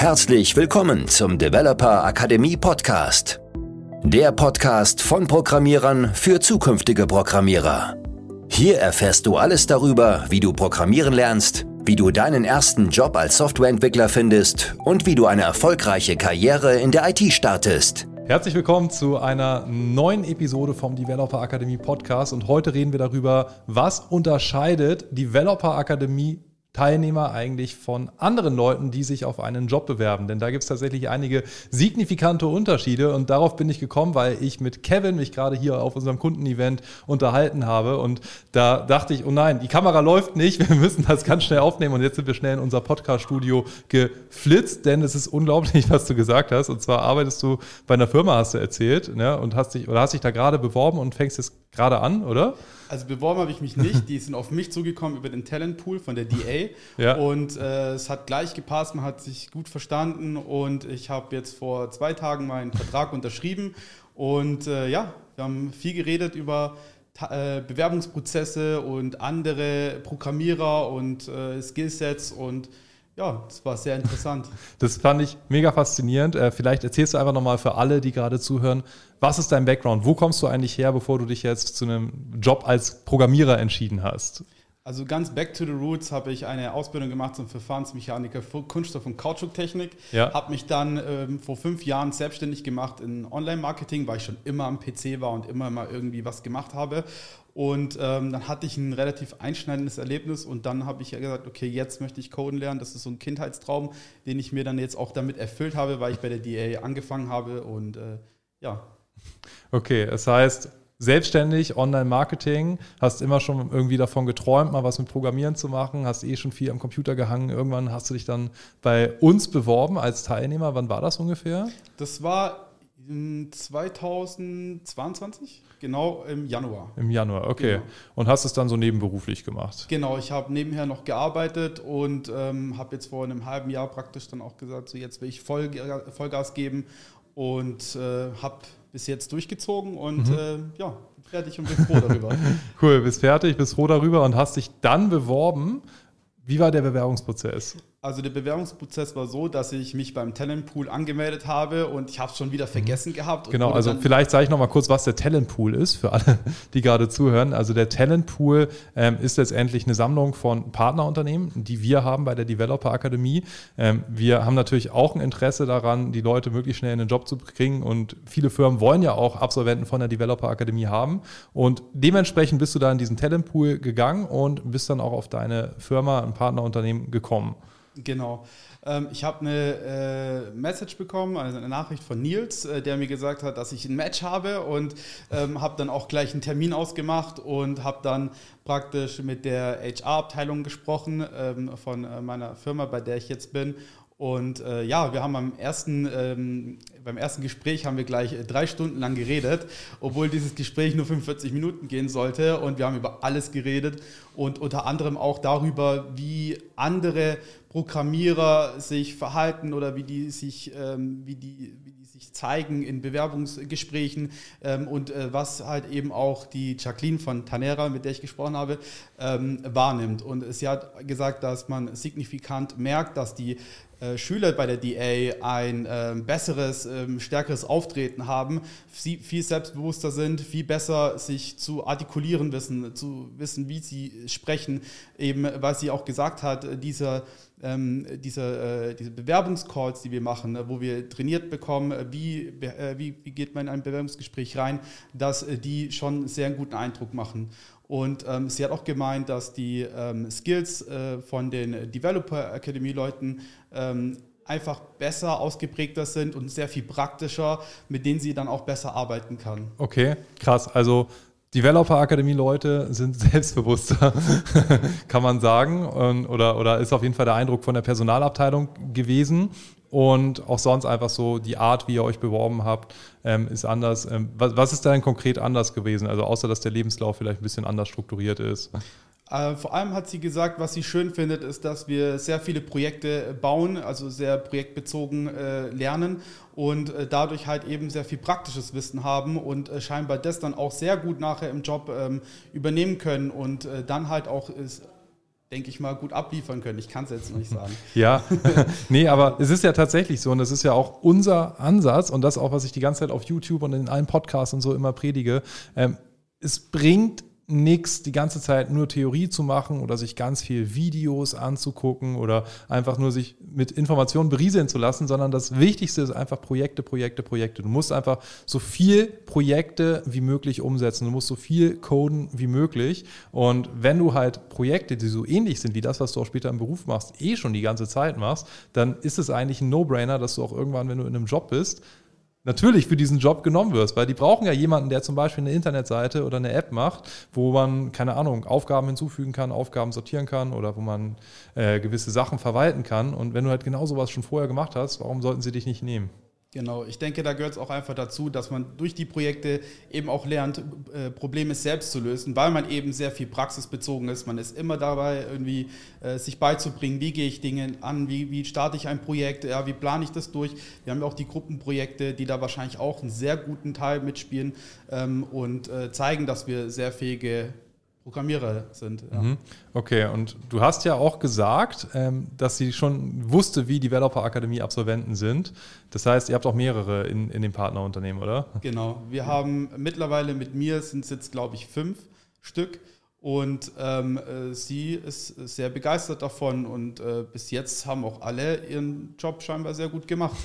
Herzlich willkommen zum Developer Akademie Podcast. Der Podcast von Programmierern für zukünftige Programmierer. Hier erfährst du alles darüber, wie du programmieren lernst, wie du deinen ersten Job als Softwareentwickler findest und wie du eine erfolgreiche Karriere in der IT startest. Herzlich willkommen zu einer neuen Episode vom Developer Akademie Podcast und heute reden wir darüber, was unterscheidet Developer Akademie Teilnehmer eigentlich von anderen Leuten, die sich auf einen Job bewerben. Denn da gibt es tatsächlich einige signifikante Unterschiede und darauf bin ich gekommen, weil ich mit Kevin mich gerade hier auf unserem Kundenevent unterhalten habe und da dachte ich, oh nein, die Kamera läuft nicht, wir müssen das ganz schnell aufnehmen und jetzt sind wir schnell in unser Podcast-Studio geflitzt, denn es ist unglaublich, was du gesagt hast. Und zwar arbeitest du bei einer Firma, hast du erzählt, ne, und hast dich oder hast dich da gerade beworben und fängst jetzt gerade an, oder? Also beworben habe ich mich nicht. Die sind auf mich zugekommen über den Talentpool von der DA. ja. Und äh, es hat gleich gepasst, man hat sich gut verstanden und ich habe jetzt vor zwei Tagen meinen Vertrag unterschrieben. Und äh, ja, wir haben viel geredet über äh, Bewerbungsprozesse und andere Programmierer und äh, Skillsets und ja, das war sehr interessant. Das fand ich mega faszinierend. Äh, vielleicht erzählst du einfach nochmal für alle, die gerade zuhören, was ist dein Background? Wo kommst du eigentlich her, bevor du dich jetzt zu einem Job als Programmierer entschieden hast? Also ganz back to the roots habe ich eine Ausbildung gemacht zum Verfahrensmechaniker für Kunststoff- und Kautschuktechnik. Ja. Habe mich dann ähm, vor fünf Jahren selbstständig gemacht in Online-Marketing, weil ich schon immer am PC war und immer mal irgendwie was gemacht habe. Und ähm, dann hatte ich ein relativ einschneidendes Erlebnis und dann habe ich ja gesagt, okay, jetzt möchte ich Coden lernen. Das ist so ein Kindheitstraum, den ich mir dann jetzt auch damit erfüllt habe, weil ich bei der DA angefangen habe und äh, ja. Okay, das heißt, selbstständig, Online-Marketing, hast immer schon irgendwie davon geträumt, mal was mit Programmieren zu machen, hast eh schon viel am Computer gehangen. Irgendwann hast du dich dann bei uns beworben als Teilnehmer. Wann war das ungefähr? Das war 2022, genau im Januar. Im Januar, okay. Genau. Und hast es dann so nebenberuflich gemacht? Genau, ich habe nebenher noch gearbeitet und ähm, habe jetzt vor einem halben Jahr praktisch dann auch gesagt, so jetzt will ich Voll, Vollgas geben und äh, habe bis jetzt durchgezogen und mhm. äh, ja, fertig und bin froh darüber. cool, bist fertig, bist froh darüber und hast dich dann beworben. Wie war der Bewerbungsprozess? Also der Bewerbungsprozess war so, dass ich mich beim Talentpool angemeldet habe und ich habe es schon wieder mhm. vergessen mhm. gehabt. Genau, also vielleicht sage ich noch mal kurz, was der Talentpool ist für alle, die gerade zuhören. Also der Talentpool ähm, ist letztendlich eine Sammlung von Partnerunternehmen, die wir haben bei der Developer Akademie. Ähm, wir haben natürlich auch ein Interesse daran, die Leute möglichst schnell in den Job zu bringen und viele Firmen wollen ja auch Absolventen von der Developer Akademie haben und dementsprechend bist du da in diesen Talentpool gegangen und bist dann auch auf deine Firma, ein Partnerunternehmen gekommen. Genau. Ähm, ich habe eine äh, Message bekommen, also eine Nachricht von Nils, äh, der mir gesagt hat, dass ich ein Match habe und ähm, habe dann auch gleich einen Termin ausgemacht und habe dann praktisch mit der HR-Abteilung gesprochen ähm, von äh, meiner Firma, bei der ich jetzt bin und äh, ja, wir haben am ersten, ähm, beim ersten Gespräch haben wir gleich drei Stunden lang geredet, obwohl dieses Gespräch nur 45 Minuten gehen sollte. Und wir haben über alles geredet und unter anderem auch darüber, wie andere Programmierer sich verhalten oder wie die sich, ähm, wie die, wie die sich zeigen in Bewerbungsgesprächen ähm, und äh, was halt eben auch die Jacqueline von Tanera, mit der ich gesprochen habe, ähm, wahrnimmt. Und sie hat gesagt, dass man signifikant merkt, dass die äh, Schüler bei der DA ein äh, besseres, äh, stärkeres Auftreten haben, sie viel selbstbewusster sind, viel besser sich zu artikulieren wissen, zu wissen, wie sie sprechen, eben weil sie auch gesagt hat, äh, dieser ähm, diese, äh, diese Bewerbungscalls, die wir machen, äh, wo wir trainiert bekommen, wie, wie, wie geht man in ein Bewerbungsgespräch rein, dass die schon sehr einen guten Eindruck machen. Und ähm, sie hat auch gemeint, dass die ähm, Skills äh, von den Developer Academy Leuten ähm, einfach besser ausgeprägter sind und sehr viel praktischer, mit denen sie dann auch besser arbeiten kann. Okay, krass. Also Developer Akademie Leute sind selbstbewusster, kann man sagen. Oder, oder ist auf jeden Fall der Eindruck von der Personalabteilung gewesen. Und auch sonst einfach so die Art, wie ihr euch beworben habt, ähm, ist anders. Ähm, was, was, ist denn konkret anders gewesen? Also außer, dass der Lebenslauf vielleicht ein bisschen anders strukturiert ist. Äh, vor allem hat sie gesagt, was sie schön findet, ist, dass wir sehr viele Projekte bauen, also sehr projektbezogen äh, lernen und äh, dadurch halt eben sehr viel praktisches Wissen haben und scheinbar das dann auch sehr gut nachher im Job ähm, übernehmen können und dann halt auch denke ich mal, gut abliefern können. Ich kann es jetzt noch nicht sagen. Ja, nee, aber es ist ja tatsächlich so und das ist ja auch unser Ansatz und das auch, was ich die ganze Zeit auf YouTube und in allen Podcasts und so immer predige. Ähm, es bringt nichts, die ganze Zeit nur Theorie zu machen oder sich ganz viel Videos anzugucken oder einfach nur sich mit Informationen berieseln zu lassen, sondern das Wichtigste ist einfach Projekte, Projekte, Projekte. Du musst einfach so viel Projekte wie möglich umsetzen. Du musst so viel coden wie möglich. Und wenn du halt Projekte, die so ähnlich sind wie das, was du auch später im Beruf machst, eh schon die ganze Zeit machst, dann ist es eigentlich ein No-Brainer, dass du auch irgendwann, wenn du in einem Job bist, natürlich für diesen Job genommen wirst, weil die brauchen ja jemanden, der zum Beispiel eine Internetseite oder eine App macht, wo man, keine Ahnung, Aufgaben hinzufügen kann, Aufgaben sortieren kann oder wo man äh, gewisse Sachen verwalten kann. Und wenn du halt genau sowas schon vorher gemacht hast, warum sollten sie dich nicht nehmen? Genau, ich denke, da gehört es auch einfach dazu, dass man durch die Projekte eben auch lernt, äh, Probleme selbst zu lösen, weil man eben sehr viel praxisbezogen ist. Man ist immer dabei, irgendwie äh, sich beizubringen, wie gehe ich Dinge an, wie, wie starte ich ein Projekt, ja, wie plane ich das durch. Wir haben ja auch die Gruppenprojekte, die da wahrscheinlich auch einen sehr guten Teil mitspielen ähm, und äh, zeigen, dass wir sehr fähige Programmierer sind. Ja. Mhm. Okay, und du hast ja auch gesagt, ähm, dass sie schon wusste, wie Developer Akademie Absolventen sind. Das heißt, ihr habt auch mehrere in, in dem Partnerunternehmen, oder? Genau. Wir haben mittlerweile mit mir sind es jetzt, glaube ich, fünf Stück. Und ähm, äh, sie ist sehr begeistert davon und äh, bis jetzt haben auch alle ihren Job scheinbar sehr gut gemacht.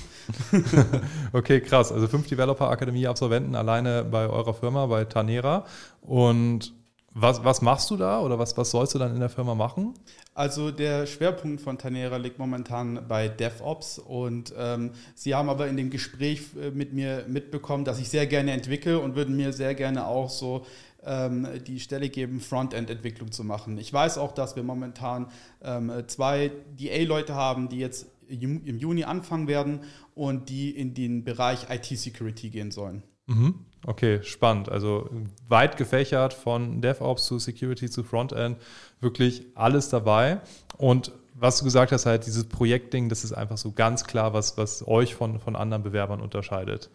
okay, krass. Also fünf Developer Akademie Absolventen alleine bei eurer Firma, bei Tanera. Und was, was machst du da oder was, was sollst du dann in der Firma machen? Also der Schwerpunkt von Tanera liegt momentan bei DevOps und ähm, sie haben aber in dem Gespräch äh, mit mir mitbekommen, dass ich sehr gerne entwickle und würden mir sehr gerne auch so ähm, die Stelle geben, Frontend-Entwicklung zu machen. Ich weiß auch, dass wir momentan ähm, zwei DA-Leute haben, die jetzt im Juni anfangen werden und die in den Bereich IT-Security gehen sollen. Mhm. Okay, spannend. Also weit gefächert von DevOps zu Security zu Frontend, wirklich alles dabei. Und was du gesagt hast, halt dieses Projektding, das ist einfach so ganz klar, was, was euch von, von anderen Bewerbern unterscheidet.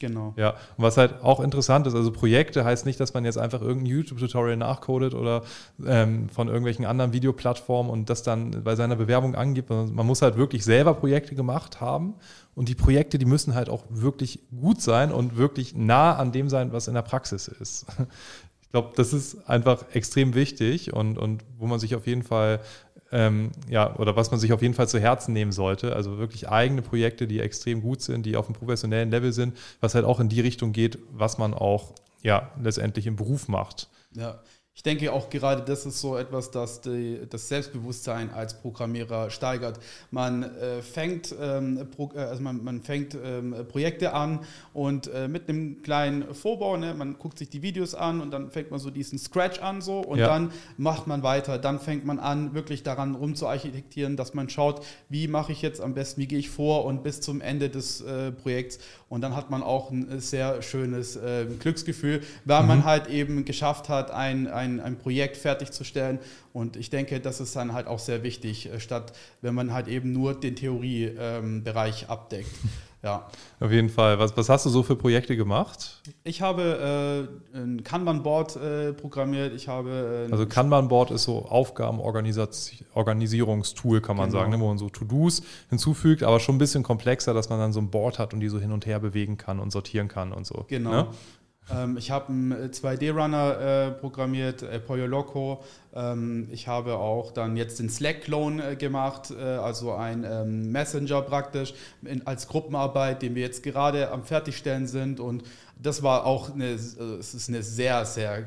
Genau. Ja, und was halt auch interessant ist, also Projekte heißt nicht, dass man jetzt einfach irgendein YouTube-Tutorial nachcodet oder ähm, von irgendwelchen anderen Videoplattformen und das dann bei seiner Bewerbung angibt. Man muss halt wirklich selber Projekte gemacht haben und die Projekte, die müssen halt auch wirklich gut sein und wirklich nah an dem sein, was in der Praxis ist. Ich glaube, das ist einfach extrem wichtig und, und wo man sich auf jeden Fall ähm, ja, oder was man sich auf jeden Fall zu Herzen nehmen sollte. Also wirklich eigene Projekte, die extrem gut sind, die auf einem professionellen Level sind, was halt auch in die Richtung geht, was man auch ja letztendlich im Beruf macht. Ja, ich denke auch gerade das ist so etwas, das die, das Selbstbewusstsein als Programmierer steigert. Man äh, fängt, ähm, pro, äh, also man, man fängt ähm, Projekte an und äh, mit einem kleinen Vorbau, ne, man guckt sich die Videos an und dann fängt man so diesen Scratch an so und ja. dann macht man weiter. Dann fängt man an, wirklich daran rumzuarchitektieren, dass man schaut, wie mache ich jetzt am besten, wie gehe ich vor und bis zum Ende des äh, Projekts. Und dann hat man auch ein sehr schönes äh, Glücksgefühl, weil mhm. man halt eben geschafft hat, ein, ein ein, ein Projekt fertigzustellen. Und ich denke, das ist dann halt auch sehr wichtig, äh, statt wenn man halt eben nur den Theoriebereich ähm, abdeckt. Ja. Auf jeden Fall. Was, was hast du so für Projekte gemacht? Ich habe äh, ein Kanban-Board äh, programmiert. Ich habe äh, also Kanban-Board ist so Aufgabenorganisierungstool, kann man genau. sagen, ne, wo man so To-Dos hinzufügt, aber schon ein bisschen komplexer, dass man dann so ein Board hat und die so hin und her bewegen kann und sortieren kann und so. Genau. Ne? Ähm, ich habe einen 2D-Runner äh, programmiert, äh, Pollo Loco. Ähm, ich habe auch dann jetzt den Slack-Clone äh, gemacht, äh, also ein ähm, Messenger praktisch in, als Gruppenarbeit, den wir jetzt gerade am Fertigstellen sind. Und das war auch eine, also es ist eine sehr, sehr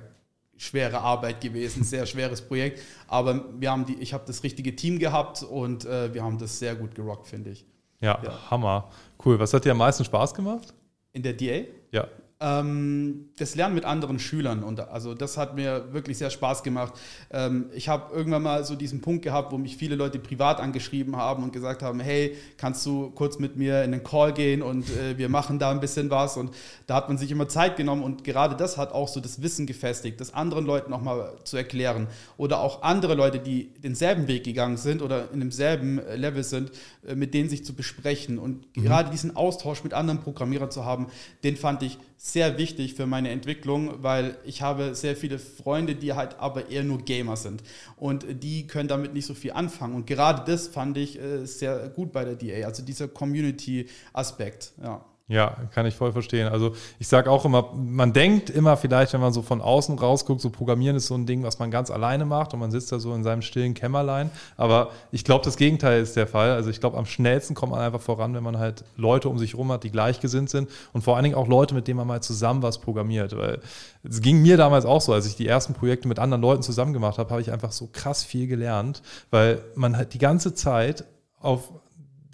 schwere Arbeit gewesen, sehr schweres Projekt. Aber wir haben die, ich habe das richtige Team gehabt und äh, wir haben das sehr gut gerockt, finde ich. Ja, ja, Hammer. Cool. Was hat dir am meisten Spaß gemacht? In der DA? Ja das Lernen mit anderen Schülern. Und also das hat mir wirklich sehr Spaß gemacht. Ähm, ich habe irgendwann mal so diesen Punkt gehabt, wo mich viele Leute privat angeschrieben haben und gesagt haben, hey, kannst du kurz mit mir in den Call gehen und äh, wir machen da ein bisschen was. Und da hat man sich immer Zeit genommen und gerade das hat auch so das Wissen gefestigt, das anderen Leuten nochmal zu erklären. Oder auch andere Leute, die denselben Weg gegangen sind oder in demselben äh, Level sind, äh, mit denen sich zu besprechen. Und mhm. gerade diesen Austausch mit anderen Programmierern zu haben, den fand ich sehr wichtig für meine Entwicklung, weil ich habe sehr viele Freunde, die halt aber eher nur Gamer sind und die können damit nicht so viel anfangen. Und gerade das fand ich äh, sehr gut bei der DA, also dieser Community-Aspekt. Ja. Ja, kann ich voll verstehen. Also ich sage auch immer, man denkt immer vielleicht, wenn man so von außen rausguckt, so Programmieren ist so ein Ding, was man ganz alleine macht und man sitzt da so in seinem stillen Kämmerlein. Aber ich glaube, das Gegenteil ist der Fall. Also ich glaube, am schnellsten kommt man einfach voran, wenn man halt Leute um sich rum hat, die gleichgesinnt sind und vor allen Dingen auch Leute, mit denen man mal zusammen was programmiert. Weil es ging mir damals auch so, als ich die ersten Projekte mit anderen Leuten zusammen gemacht habe, habe ich einfach so krass viel gelernt, weil man halt die ganze Zeit auf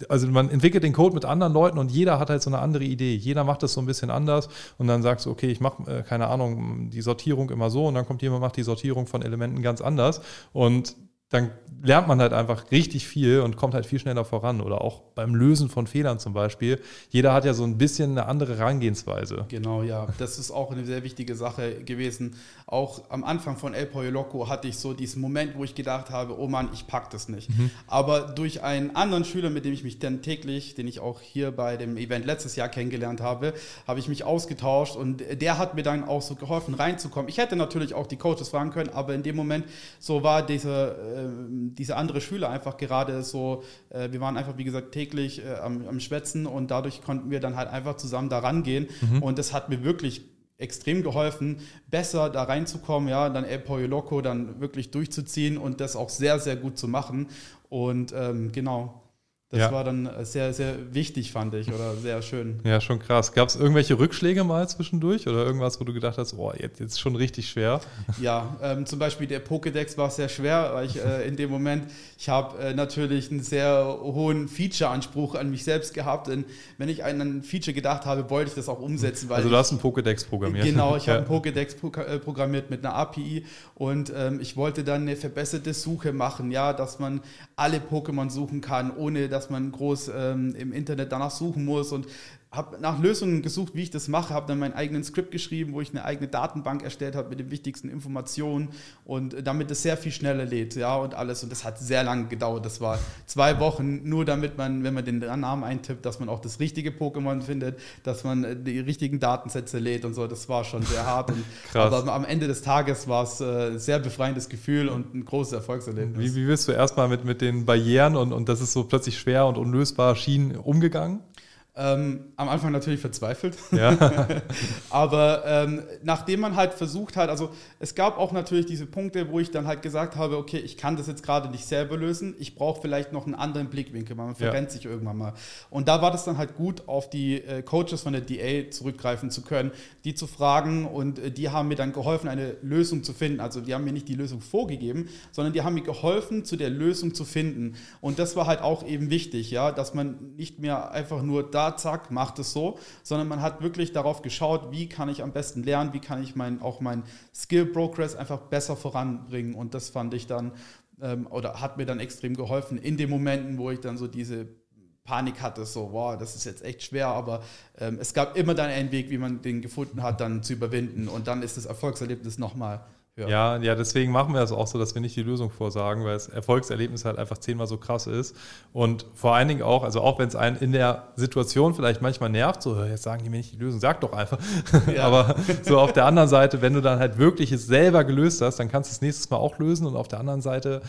also man entwickelt den Code mit anderen Leuten und jeder hat halt so eine andere Idee. Jeder macht das so ein bisschen anders und dann sagst du, okay, ich mache, äh, keine Ahnung, die Sortierung immer so und dann kommt jemand, macht die Sortierung von Elementen ganz anders und dann lernt man halt einfach richtig viel und kommt halt viel schneller voran. Oder auch beim Lösen von Fehlern zum Beispiel. Jeder hat ja so ein bisschen eine andere Herangehensweise. Genau, ja. Das ist auch eine sehr wichtige Sache gewesen. Auch am Anfang von El Pollo Loco hatte ich so diesen Moment, wo ich gedacht habe, oh Mann, ich pack das nicht. Mhm. Aber durch einen anderen Schüler, mit dem ich mich dann täglich, den ich auch hier bei dem Event letztes Jahr kennengelernt habe, habe ich mich ausgetauscht und der hat mir dann auch so geholfen, reinzukommen. Ich hätte natürlich auch die Coaches fragen können, aber in dem Moment so war dieser ähm, dieser andere Schüler einfach gerade so, äh, wir waren einfach, wie gesagt, täglich äh, am, am Schwätzen und dadurch konnten wir dann halt einfach zusammen da rangehen. Mhm. Und das hat mir wirklich extrem geholfen, besser da reinzukommen, ja, dann El Pollo Loco dann wirklich durchzuziehen und das auch sehr, sehr gut zu machen. Und ähm, genau, das ja. war dann äh, sehr, sehr wichtig, fand ich, oder sehr schön. Ja, schon krass. Gab es irgendwelche Rückschläge mal zwischendurch oder irgendwas, wo du gedacht hast, oh, jetzt, ist schon richtig schwer? Ja, ähm, zum Beispiel der Pokédex war sehr schwer, weil ich äh, in dem Moment, ich habe äh, natürlich einen sehr hohen Feature-Anspruch an mich selbst gehabt. Denn wenn ich an ein Feature gedacht habe, wollte ich das auch umsetzen. also du hast einen Pokédex programmiert. Genau, ich habe einen Pokédex äh, programmiert mit einer API und ähm, ich wollte dann eine verbesserte Suche machen, ja, dass man alle Pokémon suchen kann, ohne dass dass man groß ähm, im Internet danach suchen muss und habe nach Lösungen gesucht, wie ich das mache, habe dann meinen eigenen Skript geschrieben, wo ich eine eigene Datenbank erstellt habe mit den wichtigsten Informationen und damit es sehr viel schneller lädt, ja, und alles. Und das hat sehr lange gedauert. Das war zwei Wochen, nur damit man, wenn man den Namen eintippt, dass man auch das richtige Pokémon findet, dass man äh, die richtigen Datensätze lädt und so. Das war schon sehr hart. Und, Krass. Aber am Ende des Tages war es ein äh, sehr befreiendes Gefühl und ein großes Erfolgserlebnis. Wie, wie bist du erstmal mit, mit den Barrieren und, und das ist so plötzlich schwer und unlösbar schien umgegangen? Ähm, am Anfang natürlich verzweifelt. Ja. Aber ähm, nachdem man halt versucht hat, also es gab auch natürlich diese Punkte, wo ich dann halt gesagt habe, okay, ich kann das jetzt gerade nicht selber lösen, ich brauche vielleicht noch einen anderen Blickwinkel, man verrennt ja. sich irgendwann mal. Und da war das dann halt gut, auf die äh, Coaches von der DA zurückgreifen zu können, die zu fragen und äh, die haben mir dann geholfen, eine Lösung zu finden. Also die haben mir nicht die Lösung vorgegeben, sondern die haben mir geholfen, zu der Lösung zu finden. Und das war halt auch eben wichtig, ja, dass man nicht mehr einfach nur da zack, macht es so, sondern man hat wirklich darauf geschaut, wie kann ich am besten lernen, wie kann ich mein, auch mein Skill Progress einfach besser voranbringen. Und das fand ich dann ähm, oder hat mir dann extrem geholfen in den Momenten, wo ich dann so diese Panik hatte, so, wow, das ist jetzt echt schwer, aber ähm, es gab immer dann einen Weg, wie man den gefunden hat, dann zu überwinden. Und dann ist das Erfolgserlebnis nochmal ja. ja, ja, deswegen machen wir das auch so, dass wir nicht die Lösung vorsagen, weil das Erfolgserlebnis halt einfach zehnmal so krass ist. Und vor allen Dingen auch, also auch wenn es einen in der Situation vielleicht manchmal nervt, so, jetzt sagen die mir nicht die Lösung, sag doch einfach. Ja. Aber so auf der anderen Seite, wenn du dann halt wirklich es selber gelöst hast, dann kannst du es nächstes Mal auch lösen und auf der anderen Seite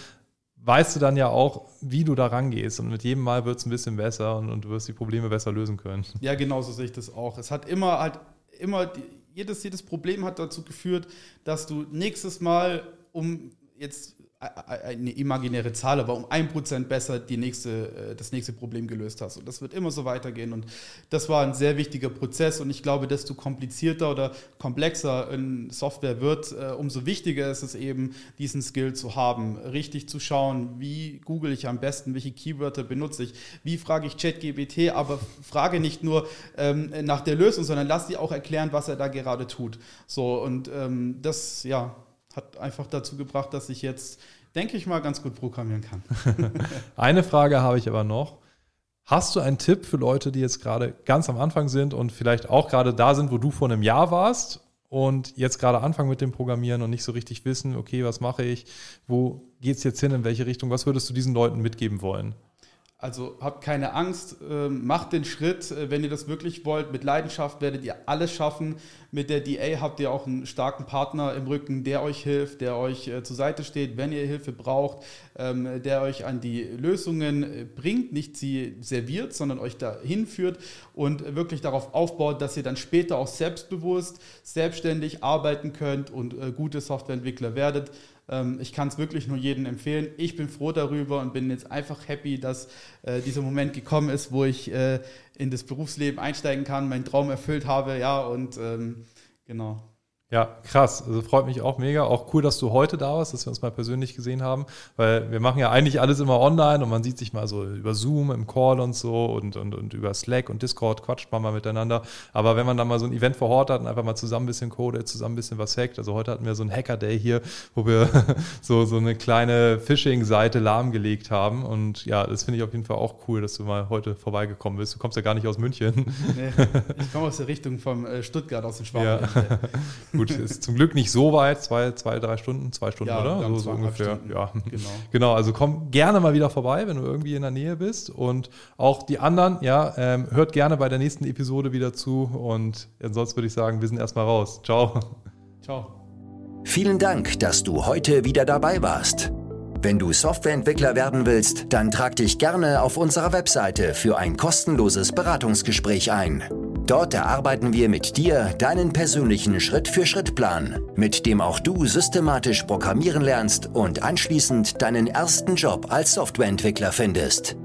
weißt du dann ja auch, wie du da rangehst. Und mit jedem Mal wird es ein bisschen besser und, und, du wirst die Probleme besser lösen können. Ja, genauso sehe ich das auch. Es hat immer halt immer die, jedes, jedes Problem hat dazu geführt, dass du nächstes Mal, um jetzt eine imaginäre Zahl, aber um ein Prozent besser die nächste, äh, das nächste Problem gelöst hast. Und das wird immer so weitergehen. Und das war ein sehr wichtiger Prozess. Und ich glaube, desto komplizierter oder komplexer eine Software wird, äh, umso wichtiger ist es eben, diesen Skill zu haben, richtig zu schauen, wie google ich am besten, welche Keywörter benutze ich, wie frage ich ChatGPT, aber frage nicht nur ähm, nach der Lösung, sondern lass die auch erklären, was er da gerade tut. So, und ähm, das, ja, hat einfach dazu gebracht, dass ich jetzt, denke ich mal, ganz gut programmieren kann. Eine Frage habe ich aber noch. Hast du einen Tipp für Leute, die jetzt gerade ganz am Anfang sind und vielleicht auch gerade da sind, wo du vor einem Jahr warst und jetzt gerade anfangen mit dem Programmieren und nicht so richtig wissen, okay, was mache ich, wo geht es jetzt hin, in welche Richtung, was würdest du diesen Leuten mitgeben wollen? Also habt keine Angst, ähm, macht den Schritt, äh, wenn ihr das wirklich wollt. Mit Leidenschaft werdet ihr alles schaffen. Mit der DA habt ihr auch einen starken Partner im Rücken, der euch hilft, der euch äh, zur Seite steht, wenn ihr Hilfe braucht, ähm, der euch an die Lösungen äh, bringt, nicht sie serviert, sondern euch dahin führt und wirklich darauf aufbaut, dass ihr dann später auch selbstbewusst, selbstständig arbeiten könnt und gute Softwareentwickler werdet. Ähm, ich kann es wirklich nur jedem empfehlen. Ich bin froh darüber und bin jetzt einfach happy, dass äh, dieser Moment gekommen ist, wo ich äh, in das Berufsleben einsteigen kann, meinen Traum erfüllt habe, ja, und ähm, genau. Ja, krass. Also freut mich auch mega. Auch cool, dass du heute da warst, dass wir uns mal persönlich gesehen haben, weil wir machen ja eigentlich alles immer online und man sieht sich mal so über Zoom im Call und so und, und, und über Slack und Discord quatscht man mal miteinander. Aber wenn man dann mal so ein Event vor Ort hat und einfach mal zusammen ein bisschen codet, zusammen ein bisschen was hackt. Also heute hatten wir so einen Hacker-Day hier, wo wir so, so eine kleine Phishing-Seite lahmgelegt haben. Und ja, das finde ich auf jeden Fall auch cool, dass du mal heute vorbeigekommen bist. Du kommst ja gar nicht aus München. Nee, ich komme aus der Richtung vom äh, Stuttgart, aus dem Schwaben. Ja. Gut, ist zum Glück nicht so weit, zwei, zwei drei Stunden, zwei Stunden, ja, oder? So, so ungefähr. Stunden. Ja, genau. genau. Also komm gerne mal wieder vorbei, wenn du irgendwie in der Nähe bist. Und auch die anderen, ja, ähm, hört gerne bei der nächsten Episode wieder zu. Und ansonsten würde ich sagen, wir sind erstmal raus. Ciao. Ciao. Vielen Dank, dass du heute wieder dabei warst. Wenn du Softwareentwickler werden willst, dann trag dich gerne auf unserer Webseite für ein kostenloses Beratungsgespräch ein. Dort erarbeiten wir mit dir deinen persönlichen Schritt-für-Schritt-Plan, mit dem auch du systematisch programmieren lernst und anschließend deinen ersten Job als Softwareentwickler findest.